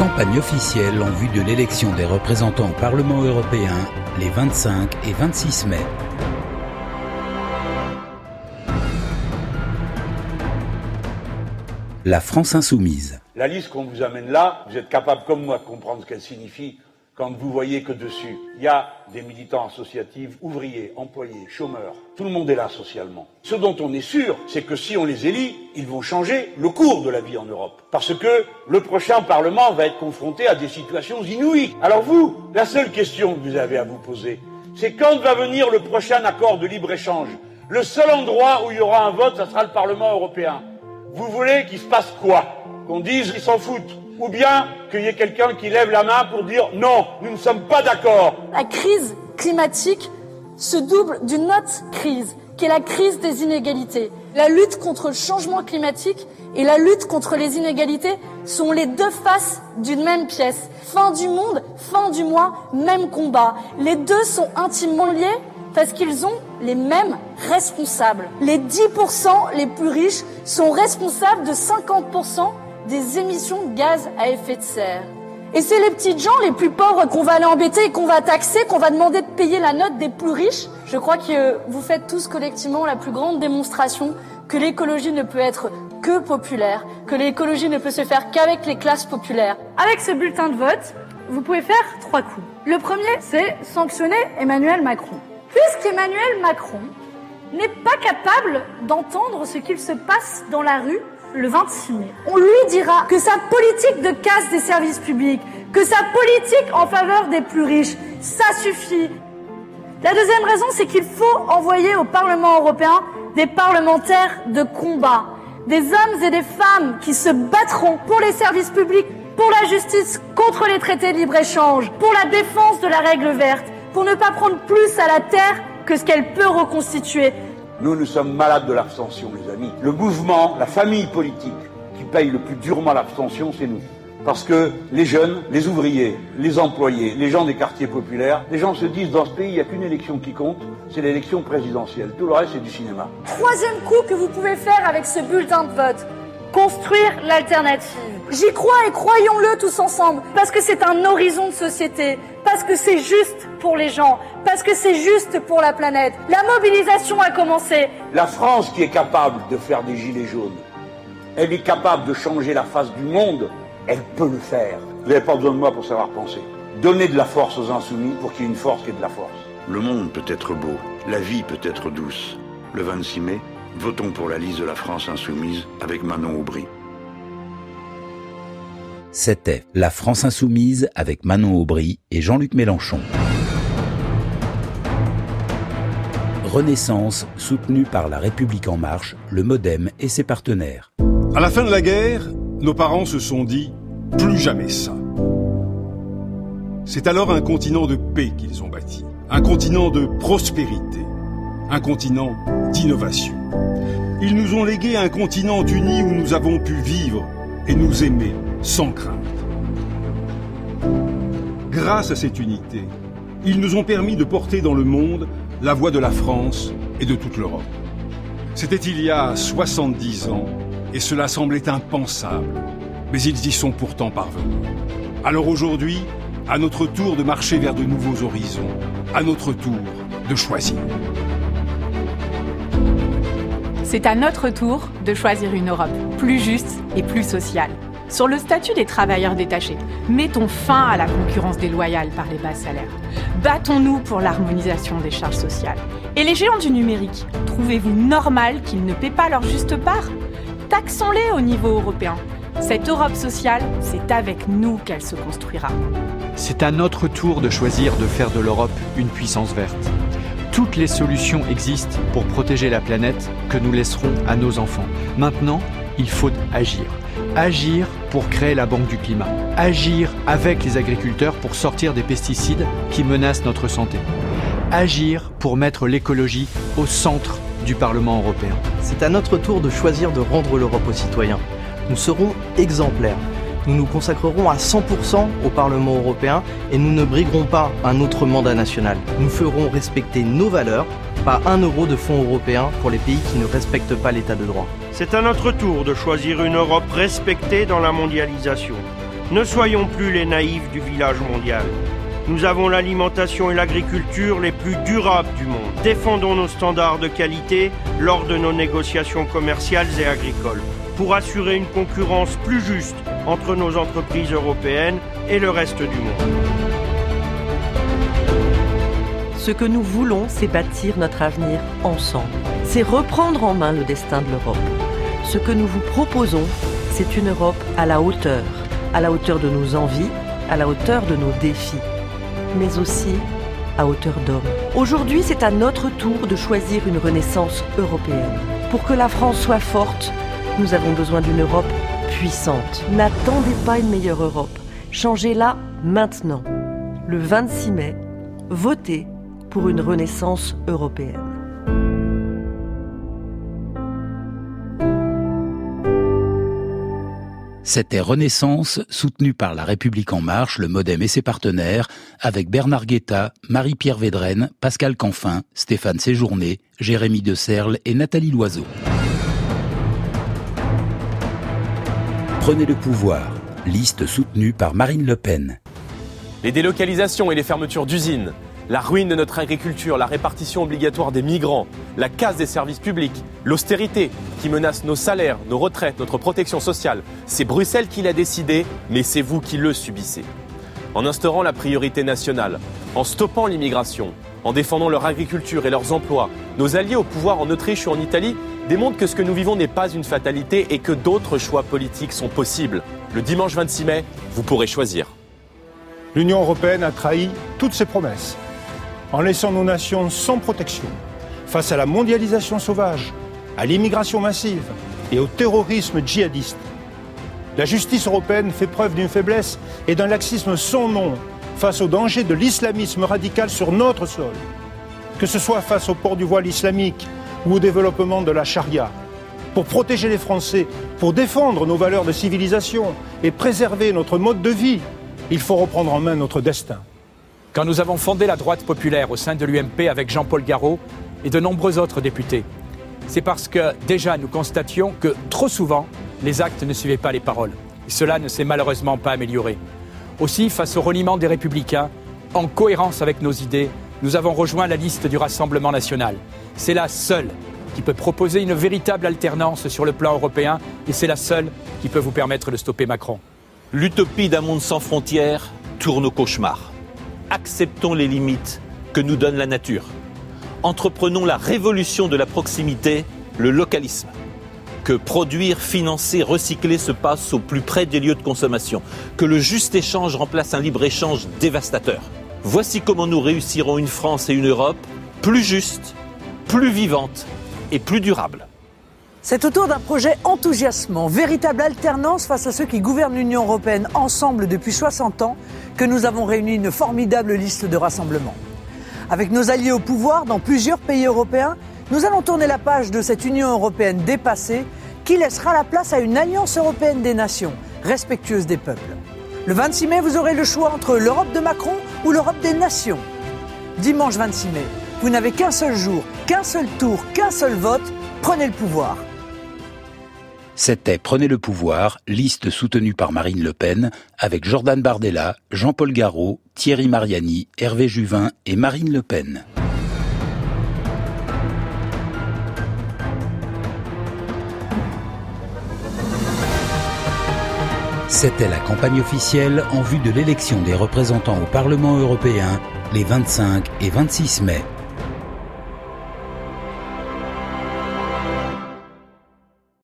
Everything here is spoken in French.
Campagne officielle en vue de l'élection des représentants au Parlement européen les 25 et 26 mai. La France insoumise. La liste qu'on vous amène là, vous êtes capable comme moi de comprendre ce qu'elle signifie quand vous voyez que dessus, il y a des militants associatifs, ouvriers, employés, chômeurs. Tout le monde est là socialement. Ce dont on est sûr, c'est que si on les élit, ils vont changer le cours de la vie en Europe. Parce que le prochain Parlement va être confronté à des situations inouïes. Alors vous, la seule question que vous avez à vous poser, c'est quand va venir le prochain accord de libre-échange? Le seul endroit où il y aura un vote, ça sera le Parlement européen. Vous voulez qu'il se passe quoi? Qu'on dise qu'ils s'en foutent ou bien qu'il y ait quelqu'un qui lève la main pour dire non, nous ne sommes pas d'accord. La crise climatique se double d'une autre crise, qui est la crise des inégalités. La lutte contre le changement climatique et la lutte contre les inégalités sont les deux faces d'une même pièce. Fin du monde, fin du mois, même combat. Les deux sont intimement liés parce qu'ils ont les mêmes responsables. Les 10% les plus riches sont responsables de 50% des émissions de gaz à effet de serre. Et c'est les petites gens les plus pauvres qu'on va aller embêter et qu'on va taxer, qu'on va demander de payer la note des plus riches. Je crois que vous faites tous collectivement la plus grande démonstration que l'écologie ne peut être que populaire, que l'écologie ne peut se faire qu'avec les classes populaires. Avec ce bulletin de vote, vous pouvez faire trois coups. Le premier, c'est sanctionner Emmanuel Macron. Puisqu'Emmanuel Macron n'est pas capable d'entendre ce qu'il se passe dans la rue le 26 mai. On lui dira que sa politique de casse des services publics, que sa politique en faveur des plus riches, ça suffit. La deuxième raison, c'est qu'il faut envoyer au Parlement européen des parlementaires de combat, des hommes et des femmes qui se battront pour les services publics, pour la justice, contre les traités de libre-échange, pour la défense de la règle verte, pour ne pas prendre plus à la terre que ce qu'elle peut reconstituer. Nous, nous sommes malades de l'abstention, les amis. Le mouvement, la famille politique qui paye le plus durement l'abstention, c'est nous. Parce que les jeunes, les ouvriers, les employés, les gens des quartiers populaires, les gens se disent dans ce pays, il n'y a qu'une élection qui compte, c'est l'élection présidentielle. Tout le reste, c'est du cinéma. Troisième coup que vous pouvez faire avec ce bulletin de vote, construire l'alternative. J'y crois et croyons-le tous ensemble, parce que c'est un horizon de société, parce que c'est juste pour les gens, parce que c'est juste pour la planète. La mobilisation a commencé. La France qui est capable de faire des gilets jaunes, elle est capable de changer la face du monde, elle peut le faire. Vous n'avez pas besoin de moi pour savoir penser. Donnez de la force aux insoumis pour qu'il y ait une force qui ait de la force. Le monde peut être beau, la vie peut être douce. Le 26 mai, votons pour la liste de la France insoumise avec Manon Aubry. C'était La France insoumise avec Manon Aubry et Jean-Luc Mélenchon. Renaissance soutenue par La République en marche, le Modem et ses partenaires. À la fin de la guerre, nos parents se sont dit plus jamais ça. C'est alors un continent de paix qu'ils ont bâti, un continent de prospérité, un continent d'innovation. Ils nous ont légué un continent uni où nous avons pu vivre et nous aimer sans crainte. Grâce à cette unité, ils nous ont permis de porter dans le monde la voix de la France et de toute l'Europe. C'était il y a 70 ans et cela semblait impensable, mais ils y sont pourtant parvenus. Alors aujourd'hui, à notre tour de marcher vers de nouveaux horizons, à notre tour de choisir. C'est à notre tour de choisir une Europe plus juste et plus sociale. Sur le statut des travailleurs détachés, mettons fin à la concurrence déloyale par les bas salaires. Battons-nous pour l'harmonisation des charges sociales. Et les géants du numérique, trouvez-vous normal qu'ils ne paient pas leur juste part? Taxons-les au niveau européen. Cette Europe sociale, c'est avec nous qu'elle se construira. C'est à notre tour de choisir de faire de l'Europe une puissance verte. Toutes les solutions existent pour protéger la planète que nous laisserons à nos enfants. Maintenant, il faut agir. Agir pour créer la Banque du climat. Agir avec les agriculteurs pour sortir des pesticides qui menacent notre santé. Agir pour mettre l'écologie au centre du Parlement européen. C'est à notre tour de choisir de rendre l'Europe aux citoyens. Nous serons exemplaires. Nous nous consacrerons à 100% au Parlement européen et nous ne briguerons pas un autre mandat national. Nous ferons respecter nos valeurs, pas un euro de fonds européens pour les pays qui ne respectent pas l'état de droit. C'est à notre tour de choisir une Europe respectée dans la mondialisation. Ne soyons plus les naïfs du village mondial. Nous avons l'alimentation et l'agriculture les plus durables du monde. Défendons nos standards de qualité lors de nos négociations commerciales et agricoles pour assurer une concurrence plus juste entre nos entreprises européennes et le reste du monde. Ce que nous voulons, c'est bâtir notre avenir ensemble. C'est reprendre en main le destin de l'Europe. Ce que nous vous proposons, c'est une Europe à la hauteur, à la hauteur de nos envies, à la hauteur de nos défis, mais aussi à hauteur d'homme. Aujourd'hui, c'est à notre tour de choisir une renaissance européenne. Pour que la France soit forte, nous avons besoin d'une Europe N'attendez pas une meilleure Europe. Changez-la maintenant. Le 26 mai, votez pour une renaissance européenne. C'était Renaissance, soutenue par La République En Marche, le Modem et ses partenaires, avec Bernard Guetta, Marie-Pierre Védrenne, Pascal Canfin, Stéphane Séjourné, Jérémy De Serle et Nathalie Loiseau. Prenez le pouvoir, liste soutenue par Marine Le Pen. Les délocalisations et les fermetures d'usines, la ruine de notre agriculture, la répartition obligatoire des migrants, la casse des services publics, l'austérité qui menace nos salaires, nos retraites, notre protection sociale. C'est Bruxelles qui l'a décidé, mais c'est vous qui le subissez. En instaurant la priorité nationale, en stoppant l'immigration, en défendant leur agriculture et leurs emplois, nos alliés au pouvoir en Autriche ou en Italie démontrent que ce que nous vivons n'est pas une fatalité et que d'autres choix politiques sont possibles. Le dimanche 26 mai, vous pourrez choisir. L'Union européenne a trahi toutes ses promesses en laissant nos nations sans protection face à la mondialisation sauvage, à l'immigration massive et au terrorisme djihadiste. La justice européenne fait preuve d'une faiblesse et d'un laxisme sans nom face au danger de l'islamisme radical sur notre sol, que ce soit face au port du voile islamique ou au développement de la charia. Pour protéger les Français, pour défendre nos valeurs de civilisation et préserver notre mode de vie, il faut reprendre en main notre destin. Quand nous avons fondé la droite populaire au sein de l'UMP avec Jean-Paul Garot et de nombreux autres députés, c'est parce que déjà nous constations que trop souvent, les actes ne suivaient pas les paroles. Cela ne s'est malheureusement pas amélioré. Aussi, face au reniement des républicains, en cohérence avec nos idées, nous avons rejoint la liste du Rassemblement national. C'est la seule qui peut proposer une véritable alternance sur le plan européen et c'est la seule qui peut vous permettre de stopper Macron. L'utopie d'un monde sans frontières tourne au cauchemar acceptons les limites que nous donne la nature. Entreprenons la révolution de la proximité, le localisme. Que produire, financer, recycler se passe au plus près des lieux de consommation. Que le juste échange remplace un libre-échange dévastateur. Voici comment nous réussirons une France et une Europe plus justes, plus vivantes et plus durables. C'est autour d'un projet enthousiasmant, véritable alternance face à ceux qui gouvernent l'Union européenne ensemble depuis 60 ans, que nous avons réuni une formidable liste de rassemblements. Avec nos alliés au pouvoir dans plusieurs pays européens, nous allons tourner la page de cette Union européenne dépassée qui laissera la place à une alliance européenne des nations, respectueuse des peuples. Le 26 mai, vous aurez le choix entre l'Europe de Macron ou l'Europe des nations. Dimanche 26 mai, vous n'avez qu'un seul jour, qu'un seul tour, qu'un seul vote, prenez le pouvoir. C'était Prenez le pouvoir, liste soutenue par Marine Le Pen, avec Jordan Bardella, Jean-Paul Garot, Thierry Mariani, Hervé Juvin et Marine Le Pen. C'était la campagne officielle en vue de l'élection des représentants au Parlement européen les 25 et 26 mai.